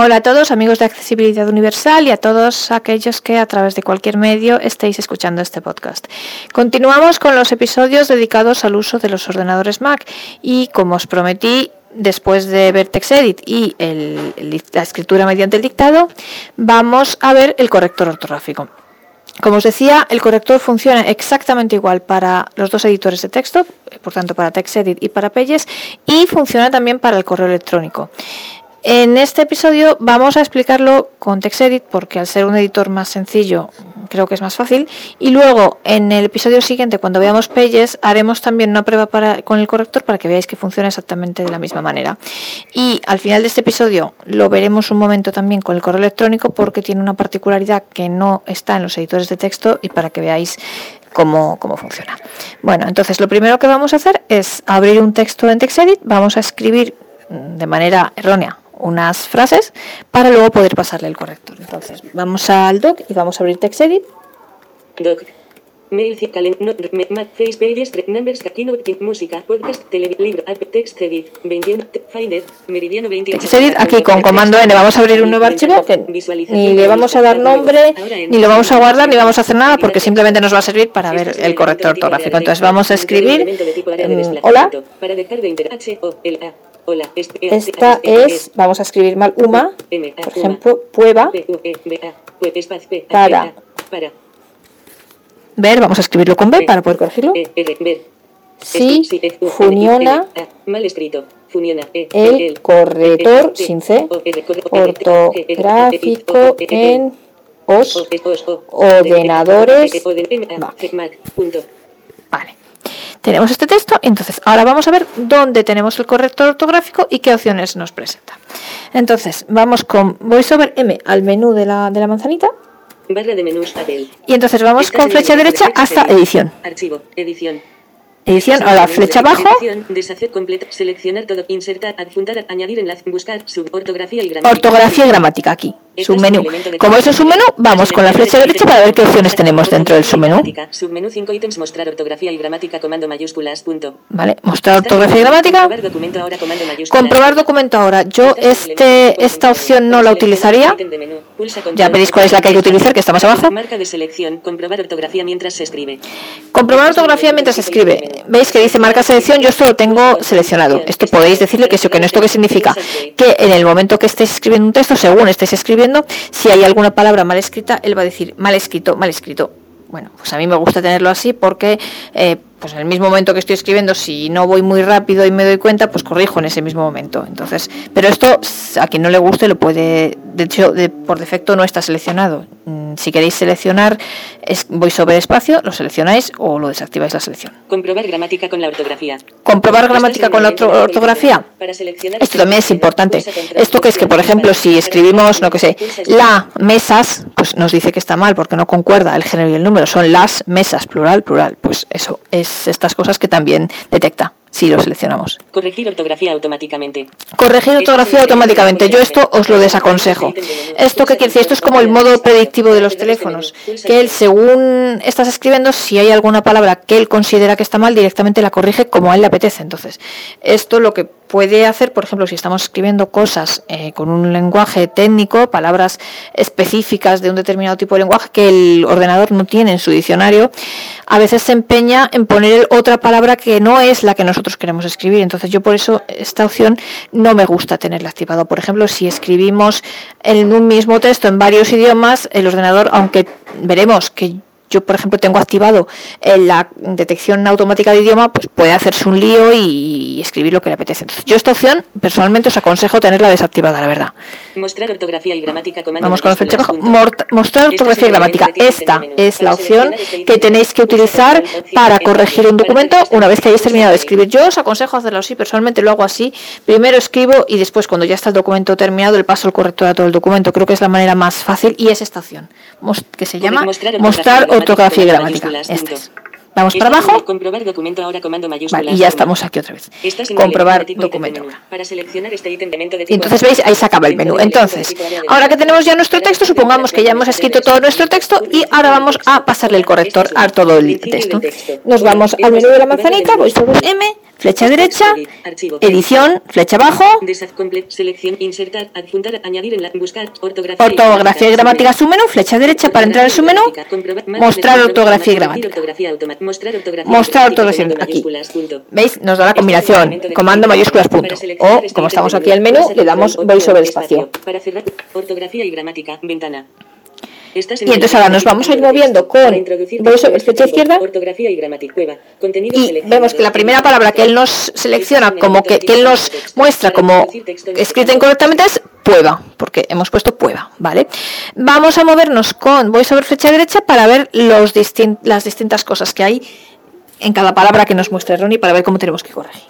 Hola a todos amigos de Accesibilidad Universal y a todos aquellos que a través de cualquier medio estéis escuchando este podcast. Continuamos con los episodios dedicados al uso de los ordenadores Mac y como os prometí después de ver TextEdit y la escritura mediante el dictado, vamos a ver el corrector ortográfico. Como os decía, el corrector funciona exactamente igual para los dos editores de texto, por tanto para TextEdit y para Pages, y funciona también para el correo electrónico. En este episodio vamos a explicarlo con TextEdit porque al ser un editor más sencillo creo que es más fácil y luego en el episodio siguiente cuando veamos Pages haremos también una prueba para, con el corrector para que veáis que funciona exactamente de la misma manera. Y al final de este episodio lo veremos un momento también con el correo electrónico porque tiene una particularidad que no está en los editores de texto y para que veáis Cómo, cómo, funciona. Bueno, entonces lo primero que vamos a hacer es abrir un texto en TextEdit, vamos a escribir de manera errónea unas frases para luego poder pasarle el corrector. Entonces, vamos al doc y vamos a abrir TextEdit. Doc. Mail, no, face pages, numbers, música, podcast, libro, text edit, finder, meridiano 20. TextEdit, aquí con comando N vamos a abrir un nuevo archivo que ni le vamos a dar nombre, ni lo vamos a guardar, ni vamos a hacer nada porque simplemente nos va a servir para ver el corrector ortográfico. Entonces vamos a escribir hola. Esta es, vamos a escribir mal UMA, por ejemplo, prueba para ver, vamos a escribirlo con B para poder corregirlo. Si funciona el corrector sin C ortográfico en os ordenadores. Vale. Tenemos este texto, entonces ahora vamos a ver dónde tenemos el corrector ortográfico y qué opciones nos presenta. Entonces, vamos con VoiceOver M al menú de la, de la manzanita. Barra de menús Y entonces vamos con flecha derecha hasta edición. Archivo, edición edición a la flecha abajo. Deshacer completo, seleccionar todo, insertar, adjuntar, añadir enlace, buscar, ortografía y gramática. Ortografía y gramática aquí, submenú. Como eso es submenú, vamos con la flecha derecha para ver qué opciones tenemos dentro del submenú. Submenú 5 ítems, mostrar ortografía y gramática, comando mayúsculas, punto. Vale, mostrar ortografía y gramática. Comprobar documento ahora, comando mayúsculas. Comprobar documento ahora. Yo este, esta opción no la utilizaría. Ya veréis cuál es la que hay que utilizar, que está más abajo. Marca de selección, comprobar ortografía mientras se escribe. Comprobar ortografía mientras se escribe veis que dice marca selección, yo esto lo tengo seleccionado. Esto podéis decirle que sí o que no. ¿Esto qué significa? Que en el momento que estéis escribiendo un texto, según estéis escribiendo, si hay alguna palabra mal escrita, él va a decir mal escrito, mal escrito. Bueno, pues a mí me gusta tenerlo así porque eh, pues en el mismo momento que estoy escribiendo, si no voy muy rápido y me doy cuenta, pues corrijo en ese mismo momento. Entonces, pero esto a quien no le guste lo puede, de hecho, por defecto no está seleccionado. Mm, si queréis seleccionar, es, voy sobre espacio, lo seleccionáis o lo desactiváis la selección. Comprobar gramática con la ortografía. Comprobar gramática con la ortografía. Esto también es importante. Esto que es que, por ejemplo, si escribimos, no que sé, la mesas, pues nos dice que está mal porque no concuerda el género y el número. Son las mesas, plural, plural. Pues eso es estas cosas que también detecta si lo seleccionamos. Corregir ortografía automáticamente. Corregir ortografía automáticamente. Yo esto os lo desaconsejo. ¿Esto qué quiere decir? Esto es como el modo predictivo de los teléfonos. Que él, según estás escribiendo, si hay alguna palabra que él considera que está mal, directamente la corrige como a él le apetece. Entonces, esto lo que puede hacer, por ejemplo, si estamos escribiendo cosas eh, con un lenguaje técnico, palabras específicas de un determinado tipo de lenguaje que el ordenador no tiene en su diccionario, a veces se empeña en poner otra palabra que no es la que nosotros queremos escribir. Entonces yo por eso esta opción no me gusta tenerla activado. Por ejemplo, si escribimos en un mismo texto en varios idiomas, el ordenador, aunque veremos que yo, por ejemplo, tengo activado eh, la detección automática de idioma, pues puede hacerse un lío y escribir lo que le apetece. yo esta opción, personalmente, os aconsejo tenerla desactivada, la verdad. Mostrar ortografía y gramática. Vamos con flecha abajo. Mostrar ortografía y gramática. Esta es la opción que tenéis que utilizar para corregir un documento una vez que hayáis terminado de escribir. Yo os aconsejo hacerlo así, personalmente lo hago así. Primero escribo y después, cuando ya está el documento terminado, le paso el corrector a todo el documento. Creo que es la manera más fácil y es esta opción, que se llama mostrar ortografía y gramática. Este Vamos para abajo. Comprobar documento ahora comando. Vale, y ya estamos aquí otra vez. Comprobar documento. Para seleccionar este ítem de de Y tipo entonces veis, ahí se acaba el menú. Entonces, ahora que tenemos ya nuestro texto, supongamos que ya hemos escrito todo nuestro texto y ahora vamos a pasarle el corrector a todo el texto. Nos vamos al menú de la manzanita, voy sobre M, flecha derecha, edición, flecha abajo, Desaz complete, selección, insertar, adjuntar, añadir en la, buscar, ortografía. ortografía y gramática submenú, flecha derecha para entrar al submenú, mostrar ortografía y gramática. Mostrar ortografía. Mostrar aquí. ¿Veis? Nos da la combinación, comando mayúsculas punto. O, como estamos aquí en el menú, le damos el espacio. Para cerrar, ortografía y gramática, ventana. Y entonces ahora nos vamos a ir moviendo con flecha izquierda Ortografía y gramática. Y vemos que la primera palabra que él nos selecciona como que, que él nos muestra como escrita incorrectamente es prueba, porque hemos puesto prueba, ¿vale? Vamos a movernos con voy sobre flecha derecha para ver los las distintas cosas que hay en cada palabra que nos muestra Ronnie para ver cómo tenemos que corregir.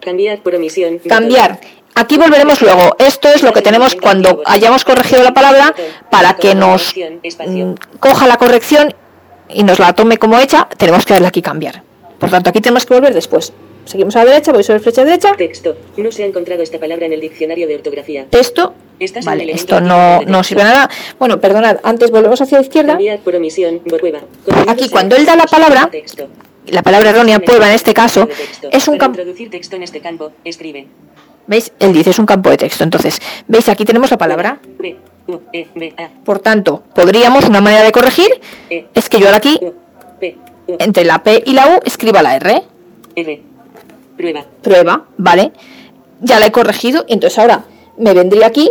Cambiar por omisión. Cambiar. Aquí volveremos luego. Esto es lo que tenemos cuando hayamos corregido la palabra para que nos mm, coja la corrección y nos la tome como hecha. Tenemos que darle aquí cambiar. Por tanto, aquí tenemos que volver después. Seguimos a la derecha, voy sobre flecha derecha. Texto. No se ha encontrado esta palabra en el diccionario de ortografía. Estás vale, el esto no, no texto. sirve nada. Bueno, perdonad, antes volvemos hacia la izquierda. Por omisión. Aquí, cuando él da la palabra, Texto. La palabra errónea, prueba en este caso, es un campo. texto este campo, escribe. ¿Veis? Él dice es un campo de texto. Entonces, ¿veis? Aquí tenemos la palabra. Por tanto, podríamos, una manera de corregir es que yo ahora aquí, entre la P y la U, escriba la. R. Prueba. Prueba, ¿vale? Ya la he corregido. Entonces ahora me vendría aquí,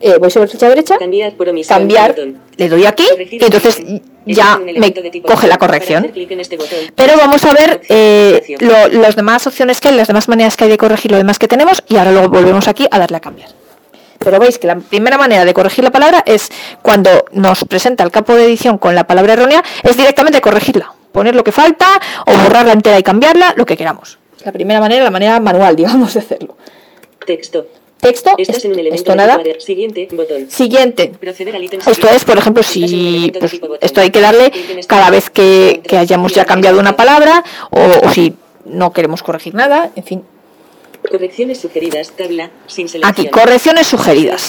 eh, voy sobre flecha derecha, Cambiar por omisión. cambiar, botón. le doy aquí, y entonces ya me coge la corrección. en este Pero vamos a ver eh, lo- las demás opciones que hay, las demás maneras que hay de corregir lo demás que tenemos y ahora luego volvemos aquí a darle a cambiar. Pero veis que la primera manera de corregir la palabra es cuando nos presenta el campo de edición con la palabra errónea, es directamente corregirla, poner lo que falta o borrarla entera y cambiarla, lo que queramos. La primera manera, la manera manual, digamos, de hacerlo. Texto. Texto, Estás en un elemento esto nada. Siguiente, botón. Siguiente, Proceder al ítem esto es, por ejemplo, un si pues, esto hay que darle este cada vez que, hayamos ya cambiado una este. palabra o, o si no queremos corregir nada, en fin. Correcciones sugeridas, tabla, sin selección. Aquí, correcciones sugeridas.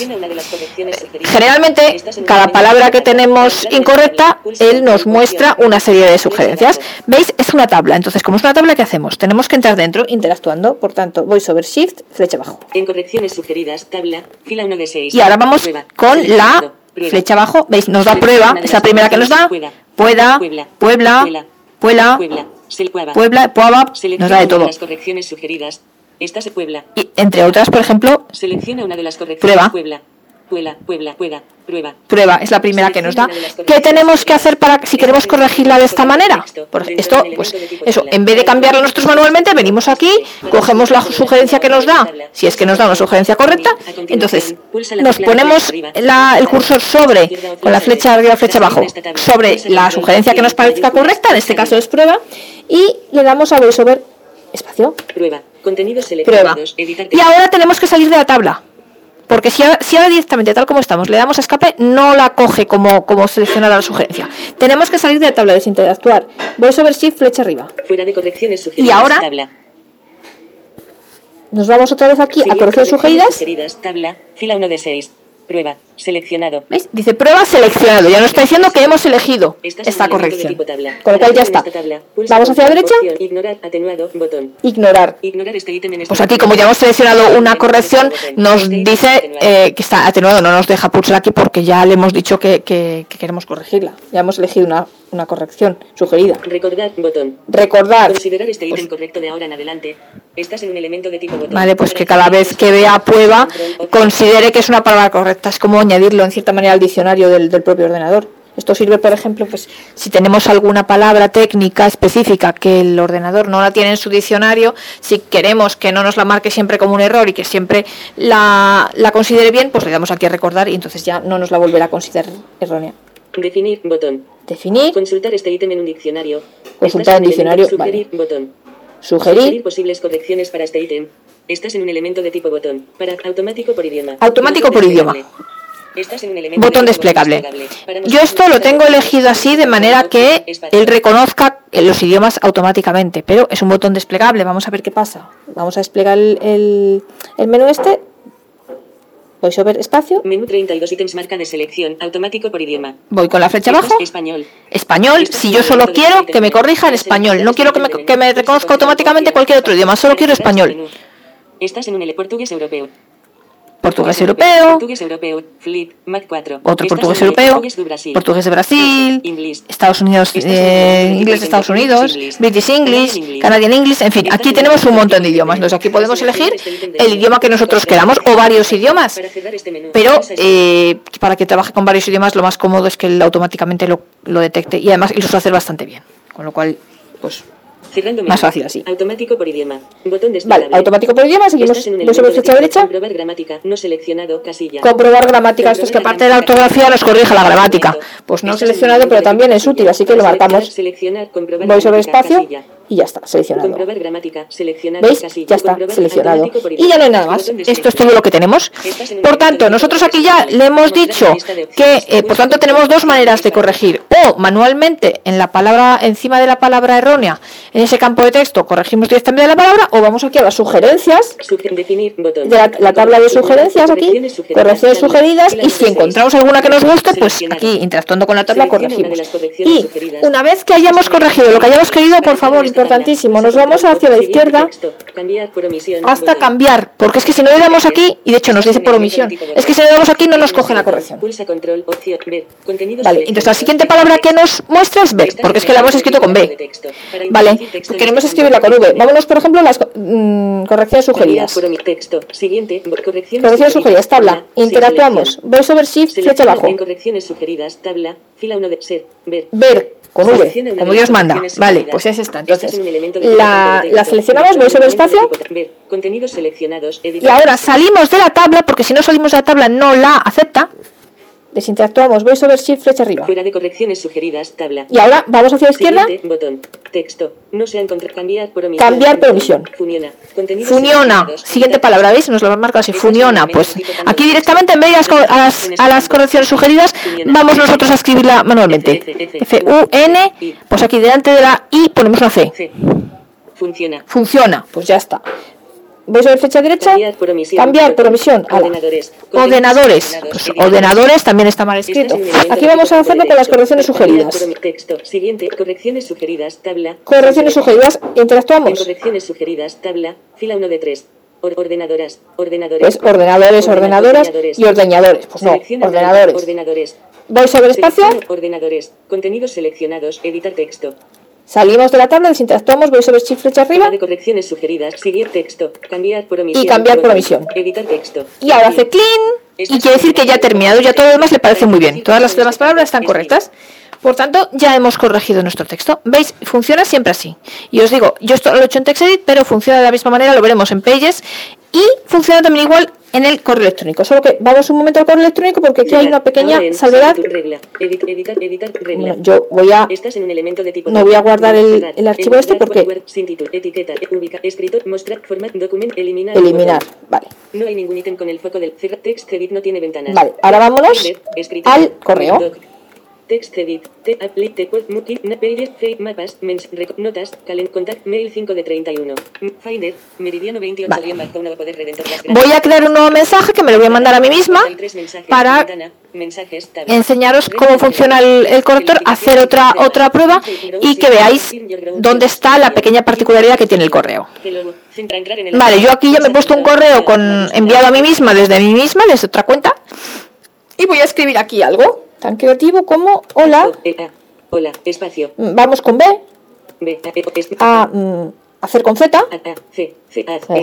Generalmente, cada palabra que tenemos incorrecta, él nos muestra una serie de sugerencias. ¿Veis? Es una tabla. Entonces, como es una tabla, ¿qué hacemos? Tenemos que entrar dentro interactuando. Por tanto, voy sobre Shift, flecha abajo. En correcciones sugeridas, tabla, fila 1 de 6. Y ahora vamos con la flecha abajo. ¿Veis? Nos da prueba. Es la primera que nos da. Pueda. Puebla. Puebla, Puebla. Puebla, Puebla. Puebla. Puebla, Puebla. Nos da de todo. las correcciones sugeridas. Esta se Puebla. Y entre otras, por ejemplo, Selecciona una de las correcciones. Prueba. Puebla. Puebla, Puebla, Puebla, prueba. prueba es la primera que nos da. ¿Qué tenemos que hacer para si queremos corregirla de esta manera? Por esto, pues eso, en vez de cambiarla nosotros manualmente, venimos aquí, cogemos la sugerencia que nos da, si es que nos da una sugerencia correcta, entonces nos ponemos la- el cursor sobre, con la flecha arriba, flecha abajo, sobre la sugerencia que nos parezca correcta, en este caso es prueba, y le damos a VoiceOver espacio, Prueba. Contenidos prueba. seleccionados. Editar Y ahora tenemos que salir de la tabla. Porque si ahora, si ahora directamente, tal como estamos, le damos a escape, no la coge como, como seleccionada la sugerencia. Tenemos que salir de la tabla, desinteractuar. Voy sobre Shift, flecha arriba. Fuera de correcciones sugeridas. Y ahora, Tabla. Nos vamos otra vez aquí a correcciones sugeridas. sugeridas. Tabla. Fila 1 de 6. Prueba. Seleccionado. ¿Veis? Dice prueba seleccionado. Ya nos está diciendo que hemos elegido esta corrección. Con lo cual ya está. Vamos hacia la derecha. Ignorar, atenuado, botón. Ignorar. Ignorar este ítem en esta Pues aquí, como ya hemos seleccionado una Este corrección, ítem nos este dice eh, que está atenuado. No nos deja pulsar aquí porque ya le hemos dicho que, que- que queremos corregirla. Ya hemos elegido una, una corrección sugerida. Recordar, botón. Recordar. Considerar este ítem Pues- correcto de ahora en adelante. Estás en un elemento de tipo botón. Vale, pues que cada vez que vea prueba, considere que es una palabra correcta. Es como añadirlo en cierta manera al diccionario del, del propio ordenador. Esto sirve, por ejemplo, pues si tenemos alguna palabra técnica específica que el ordenador no la tiene en su diccionario, si queremos que no nos la marque siempre como un error y que siempre la, la considere bien, pues le damos aquí a recordar y entonces ya no nos la volverá a considerar errónea. Definir, botón. Definir, Consultar este ítem en un diccionario. Consultar en un diccionario, Sugerir, botón. sugerir, posibles correcciones para este ítem. Estás en un elemento de tipo botón. Para automático por idioma. Automático por idioma. Botón de desplegable. Yo esto lo tengo elegido así de manera que él reconozca los idiomas automáticamente, pero es un botón desplegable. Vamos a ver qué pasa. Vamos a desplegar el, el, el menú este. VoiceOver espacio. Menú 32 ítems marca de selección automático por idioma. Voy con la flecha abajo. Español. Español, si yo solo quiero que me corrija en español, no quiero que me, que me reconozca automáticamente cualquier otro idioma, solo quiero español. Estás en un portugués europeo. Portugués europeo, Portugués europeo. Flip. Mac 4. otro portugués europeo, Portugués de Brasil. Estados Unidos, eh, inglés de Estados Unidos, British English, Canadian English, en fin, aquí tenemos un montón de idiomas. Entonces aquí podemos elegir el idioma que nosotros queramos o varios idiomas. Este Pero eh, para que trabaje con varios idiomas, lo más cómodo es que él automáticamente lo, lo detecte y además y lo suele hacer bastante bien. Con lo cual, pues Cerrando más fácil así. Automático por idioma. Botón Vale, automático por idioma, seguimos en elemento de flecha derecha. Comprobar gramática. No seleccionado. Casilla. Comprobar gramática, esto es que aparte de la ortografía nos corrige la gramática. Pues no seleccionado, pero también es útil, así que lo marcamos. Voy sobre espacio. Y ya está, seleccionado. Comprobar gramática, seleccionado, ¿Veis? Ya está seleccionado. Y ya no hay nada más. Esto es todo lo que tenemos. Por tanto, nosotros aquí ya le hemos dicho que, eh, por tanto, tenemos dos maneras de corregir. O manualmente en la palabra, encima de la palabra errónea, en ese campo de texto, corregimos directamente la palabra, o vamos aquí a las sugerencias de la, la tabla de sugerencias aquí, Correcciones sugeridas, y si encontramos alguna que nos guste, pues aquí interactuando con la tabla corregimos. Y una vez que hayamos corregido lo que hayamos querido, por favor, importantísimo, nos vamos hacia la izquierda hasta cambiar, porque es que si no le damos aquí, y de hecho nos dice por omisión, es que si le damos aquí no nos coge la corrección. Ver, Vale, entonces la siguiente palabra que nos muestra es ver, porque es que la hemos escrito con B. Vale, queremos escribirla con V. Vámonos, por ejemplo, a las mm, correcciones sugeridas. correcciones, sugeridas, tabla. Interactuamos. Voice over shift, flecha abajo. En correcciones sugeridas, tabla, fila 1 de ser, ver. Con V, una como Dios manda. Vale, pues es esta. Entonces, la, seleccionamos, voy sobre espacio, y ahora salimos de la tabla, porque si no salimos de la tabla no la acepta. Desinteractuamos, voy sobre shift, flecha arriba. Fuera de correcciones sugeridas, tabla. Y ahora vamos hacia la izquierda. Botón. Texto. No se encontrado. Cambiar por omisión. Cambiar por omisión. Funiona. Contenidos Funiona. Siguiente palabra. ¿veis? Nos lo han marcado así. Funiona. Pues aquí directamente, en vez de a las, a las correcciones sugeridas, vamos nosotros a escribirla manualmente. F-U-N. Pues aquí delante de la I ponemos una. C. Funciona. Funciona. Pues ya está. Voy sobre flecha derecha. Cambiar por omisión. Cambiar por omisión. Ala. Ordenadores. Ordenadores. Pues ordenadores también está mal escrito. elemento Aquí vamos a hacerlo con las correcciones sugeridas. Siguiente. Correcciones sugeridas. Tabla. Correcciones sugeridas. Interactuamos. correcciones sugeridas. Tabla. Fila 1 de 3. ordenadoras. Ordenadores. Pues ordenadores, ordenadoras y ordeñadores. Pues no, ordenadores. Ordenadores. Voy sobre espacio. Ordenadores. Contenidos seleccionados. Editar texto. Salimos de la tabla, desinteractuamos, voy sobre shift flecha arriba. De correcciones sugeridas. Seguir texto. Cambiar por omisión. Y cambiar por omisión. Editar texto. Y ahora hace clean y quiere decir que ya ha terminado, ya todo lo demás le parece muy bien. Todas las demás palabras están correctas. Por tanto, ya hemos corregido nuestro texto. ¿Veis? Funciona siempre así. Y os digo, yo esto lo he hecho en TextEdit, pero funciona de la misma manera, lo veremos en Pages. Y funciona también igual en el correo electrónico. Solo que vamos un momento al correo electrónico porque aquí hay una pequeña en salvedad. tu regla. Edit- editar, editar, regla. Bueno, yo voy a Estás en un elemento de tipo No voy a guardar el- el archivo este porque- Word, sin título, etiqueta, ubica, escritor, mostrar, format, document, eliminar. Vale. No hay ningún ítem con el foco del. Text edit no tiene ventanas. Vale, ahora vámonos al correo. Text edit, te apply, te muki, na pages, fake, mapas, mens, rec- notas, calen, contact, mail 5 de 31. Mm, Finder, meridiano 28, Vale. bajo, nuevo poder redentor, Voy a crear un nuevo mensaje que me lo voy a mandar a mí misma mensajes, para ventana, mensajes, tab. enseñaros cómo funciona el, el corrector, hacer otra, otra prueba y que veáis dónde está la pequeña particularidad que tiene el correo. Vale, yo aquí ya me he puesto un correo con enviado a mí misma desde mí misma, desde otra cuenta, y voy a escribir aquí algo tan creativo como hola, Hola, espacio. mm, vamos con B, B, A, E, mm, hacer con Z, E,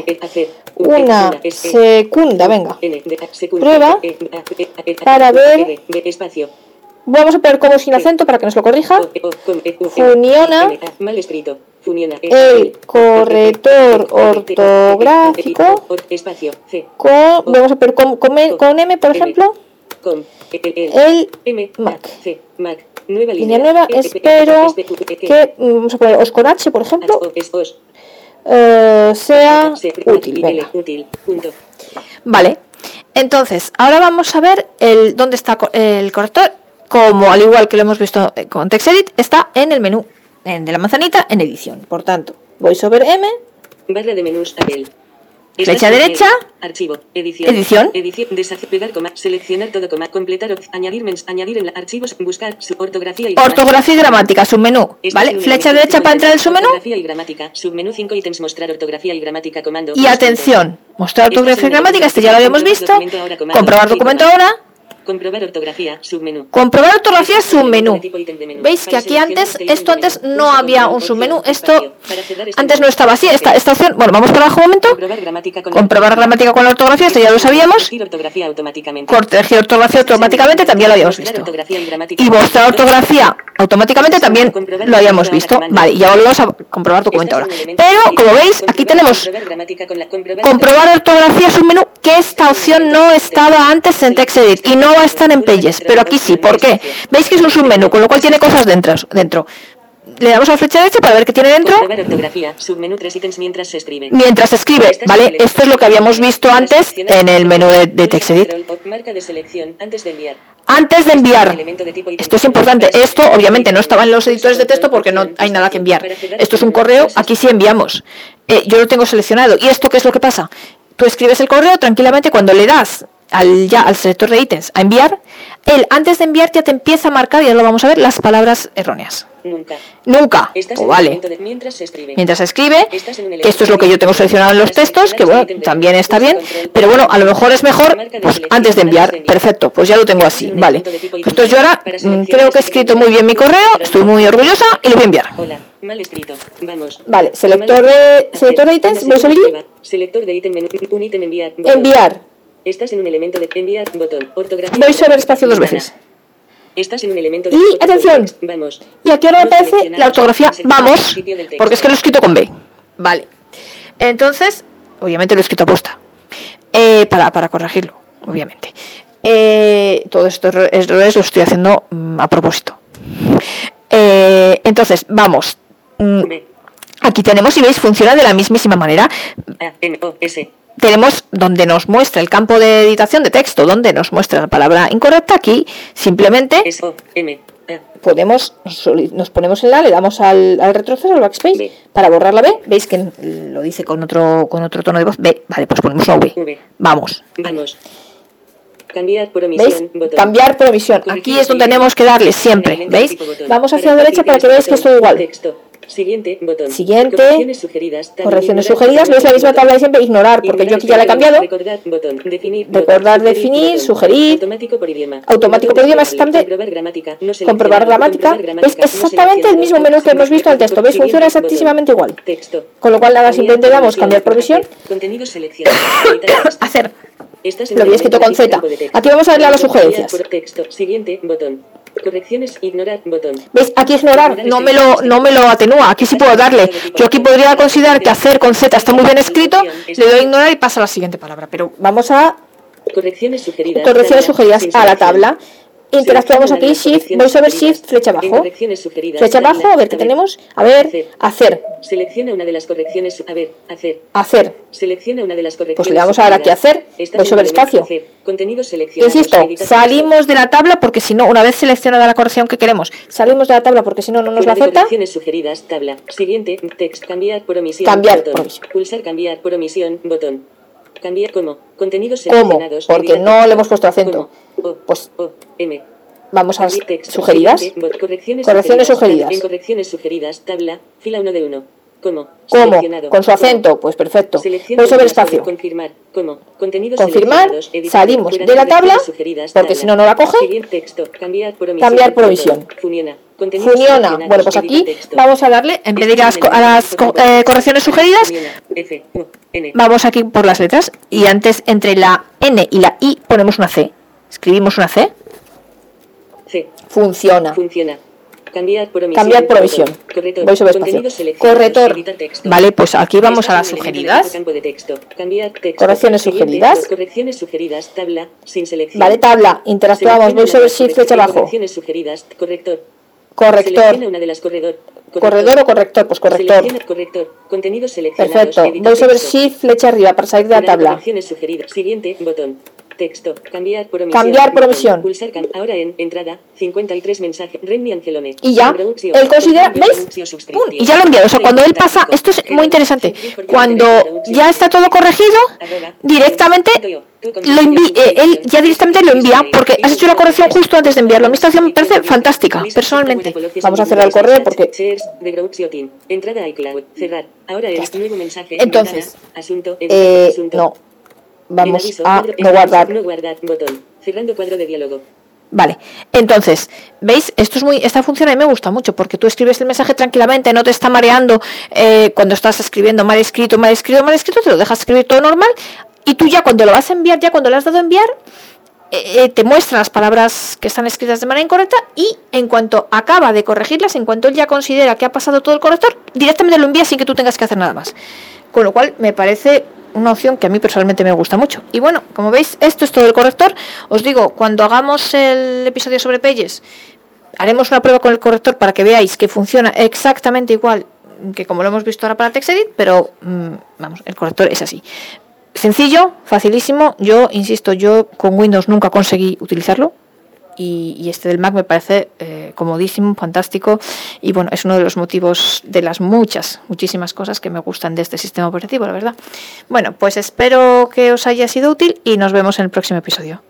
E, una E, segunda, venga. Prueba E, E, E, para ver-. Vamos a poner como sin acento para que nos lo corrija. O, E, E, Funiona. A, mal escrito. Funiona. E, El E, corrector E, E, E, ortográfico con, vamos a poner con, con M, por ejemplo, Com. El Mac. Nueva línea nueva, E, E, E, espero E, E, E, que, mm, vamos a poner os con H, por ejemplo, O, es, os. eh, sea Se- útil. Venga. Vale. Entonces, ahora vamos a ver el, dónde está el corrector. Como al igual que lo hemos visto con TextEdit, está en el menú en- de la manzanita en edición. Por tanto, voy sobre M, Barra de menús Apple. Flecha derecha. Archivo. Edición. Edición. Edición. Deshacer. Pegar coma. Seleccionar todo coma. Completar. Añadir mens. Añadir en la, archivos. Buscar. Su, ortografía y ortografía y gramática, submenú. Estás ¿Vale? Flecha derecha de para entrar al submenú. Ortografía y gramática. Submenú 5 ítems. Mostrar ortografía y gramática. Comando. Y atención, mostrar ortografía y gramática, este ya lo habíamos visto. Comprobar documento ahora. Comprobar ortografía. Submenú. Comprobar ortografía submenú. Tipo ítem de menú. ¿Veis que aquí antes, esto antes no había un submenú? Esto este antes no estaba así. Esta, opción. esta opción, bueno, vamos para abajo un momento. Comprobar gramática con la ortografía, esto ya lo sabíamos. Corregir ortografía automáticamente. También lo habíamos visto. y mostrar ortografía automáticamente también lo habíamos visto. Vale, ya volvemos a comprobar documento ahora. Pero, como veis, aquí tenemos comprobar ortografía submenú, que esta opción no estaba antes en TextEdit y no va a estar en Pages, pero aquí sí. ¿Por qué? Veis que es un submenú, con lo cual tiene cosas dentro. dentro. Le damos a la flecha derecha para ver qué tiene dentro. Submenú tres ítems mientras se escribe. mientras se escribe, ¿vale? Esto es lo que habíamos visto antes en el menú de, de TextEdit. Antes de enviar. Antes de enviar, ítem. esto es importante, esto obviamente no estaba en los editores de texto porque no hay nada que enviar. Esto es un correo, aquí sí enviamos. Eh, yo lo tengo seleccionado. ¿Y esto qué es lo que pasa? Tú escribes el correo tranquilamente cuando le das al, ya al selector de ítems a enviar, él antes de enviar ya te empieza a marcar, ya lo vamos a ver, las palabras erróneas. Nunca. Nunca. Estás O un vale. de- mientras se escribe. Mientras se escribe, que esto es lo que yo tengo seleccionado en los textos, que bueno, también está bien, pero bueno, a lo mejor es mejor pues, antes de enviar. Perfecto, pues ya lo tengo así, vale. Pues entonces yo ahora mm, creo que he escrito muy bien mi correo, estoy muy orgullosa y lo voy a enviar. Hola, mal escrito. Vamos. Vale, selector de- selector de ítems, voy escriba. Selector de ítem. Un ítem enviar. Enviar. Estás en un elemento de enviar. Botón. Ortografía. Voy sobre espacio dos veces. Estás en un elemento de Y, atención. Vamos. Y aquí ahora me aparece la ortografía vamos, porque es que lo he escrito con B. Vale. Entonces, obviamente lo he escrito a posta. Eh, para, para corregirlo, obviamente. Eh, todo esto errores lo estoy haciendo mm, a propósito. Eh, entonces, vamos. Mm, Aquí tenemos, y veis, funciona de la mismísima manera. A, N, O, S. tenemos donde nos muestra el campo de editación de texto, donde nos muestra la palabra incorrecta, aquí simplemente. A. podemos, nos ponemos en la, le damos al, al retroceso, al backspace, B. para borrar la B, veis que lo dice con otro, con otro tono de voz, B, vale, pues ponemos una V, V. vamos, Vamos. Cambiar por omisión. Botón. Cambiar por omisión, aquí es donde tenemos que darle siempre, ¿veis? Vamos hacia la derecha para que veáis que es todo igual. Texto. Siguiente botón. Siguiente. Correcciones sugeridas. Correcciones sugeridas, veis la misma tabla de siempre, ignorar, porque yo aquí ya la he cambiado. Recordar, botón. Definir, Recordar, botón. definir, botón. sugerir. Automático por idioma. Automático por idioma, exactamente. Comprobar gramática. No Comprobar gramática, es no exactamente el mismo menú que hemos visto al texto, ¿veis? Funciona exactísimamente igual. Texto. Con lo cual nada, simplemente damos cambiar Contenido seleccionado. Texto. hacer. Lo había escrito con Z. Aquí vamos a darle a las sugerencias. Siguiente botón. Correcciones, ignorar, botón. ¿Veis? Aquí ignorar no me lo, no me lo atenúa. Aquí sí puedo darle. Yo aquí podría considerar que hacer con Z está muy bien escrito. Le doy a ignorar y pasa a la siguiente palabra. Pero vamos a Correcciones sugeridas. correcciones sugeridas a la tabla. Interactuamos aquí, Shift, sugeridas. Shift, flecha abajo. Flecha abajo, a ver qué tenemos. A ver, hacer, Selecciona una de las correcciones. A ver, hacer. hacer. Selecciona una de las correcciones. Pues le damos ahora aquí a hacer, elemento espacio. Contenido. Insisto, salimos de la tabla porque si no, una vez seleccionada la corrección que queremos, salimos de la tabla porque si no, no nos la acepta. Correcciones sugeridas, tabla. Siguiente, text, cambiar por omisión. Cambiar por omisión. Pulsar cambiar por omisión, botón. Cambiar como. Contenidos ¿Cómo? seleccionados. Porque editar no le hemos puesto acento. O, Pues- O, M. Vamos a sugeridas. Correcciones, sugeridas. En correcciones sugeridas, tabla. Fila 1 de 1. ¿Cómo? ¿Cómo? Con su ¿Cómo? acento, pues perfecto. Voy sobre espacio. Confirmar. ¿Cómo? Contenidos Confirmar, editar, salimos de la tabla, porque si no, no la coge. Texto. Cambiar por omisión. Cambiar por botón. omisión. Funciona. Seleccionados, Bueno, pues aquí vamos a darle, en vez de ir a las, a eh, correcciones sugeridas, vamos aquí por las letras y antes entre la N y la I ponemos una C. Escribimos una C. C. Funciona. Funciona. Cambiar por omisión. Cambiar por botón. omisión. Corrector. Voy sobre espacio. Corrector. Vale, pues aquí vamos a las sugeridas. texto. Texto. Correcciones sugeridas. Correcciones sugeridas. Tabla. Sin selección. Vale, tabla. Interactuamos. Voy sobre Shift, flecha abajo. Correcciones sugeridas. Corrector. Corrector. Selecciona una de las corredor. Corredor o corrector. Pues corrector. Selecciona corrector. Seleccionados. Perfecto. Voy sobre. Shift, flecha arriba para salir de la tabla. Siguiente botón. Texto. Cambiar por omisión. Cambiar por omisión. Pulsar cam- ahora en entrada. 53 mensajes. Renmi Angelone. Y ya, él considera, ¿ves? ¡Pum! Y ya lo envía. O sea, cuando él pasa, esto es muy interesante. Cuando ya está todo corregido, directamente lo envi- eh, él ya directamente lo envía porque has hecho la corrección justo antes de enviarlo. A mí esta me parece fantástica, personalmente. Vamos a cerrar el correo porque. Entrada iCloud. Cerrar. Ahora nuevo mensaje. Entonces, asunto. eh, no. Vamos Aviso, a cuadro- guardar. No guardar. Botón. Cerrando cuadro de diálogo. Vale, entonces, ¿veis? Esto es muy, esta función a mí me gusta mucho porque tú escribes el mensaje tranquilamente, no te está mareando eh, cuando estás escribiendo mal escrito, mal escrito, mal escrito, te lo dejas escribir todo normal y tú ya cuando lo vas a enviar, ya cuando le has dado a enviar, eh, eh, te muestra las palabras que están escritas de manera incorrecta y en cuanto acaba de corregirlas, en cuanto él ya considera que ha pasado todo el corrector, directamente lo envía sin que tú tengas que hacer nada más. Con lo cual me parece una opción que a mí personalmente me gusta mucho. Y bueno, como veis, esto es todo el corrector. Os digo, cuando hagamos el episodio sobre Pages, haremos una prueba con el corrector para que veáis que funciona exactamente igual que como lo hemos visto ahora para TextEdit, pero mm, vamos, el corrector es así. Sencillo, facilísimo. Yo, insisto, yo con Windows nunca conseguí utilizarlo. Y, este del Mac me parece eh, comodísimo, fantástico. Y bueno, es uno de los motivos de las muchas, muchísimas cosas que me gustan de este sistema operativo, la verdad. Bueno, pues espero que os haya sido útil y nos vemos en el próximo episodio.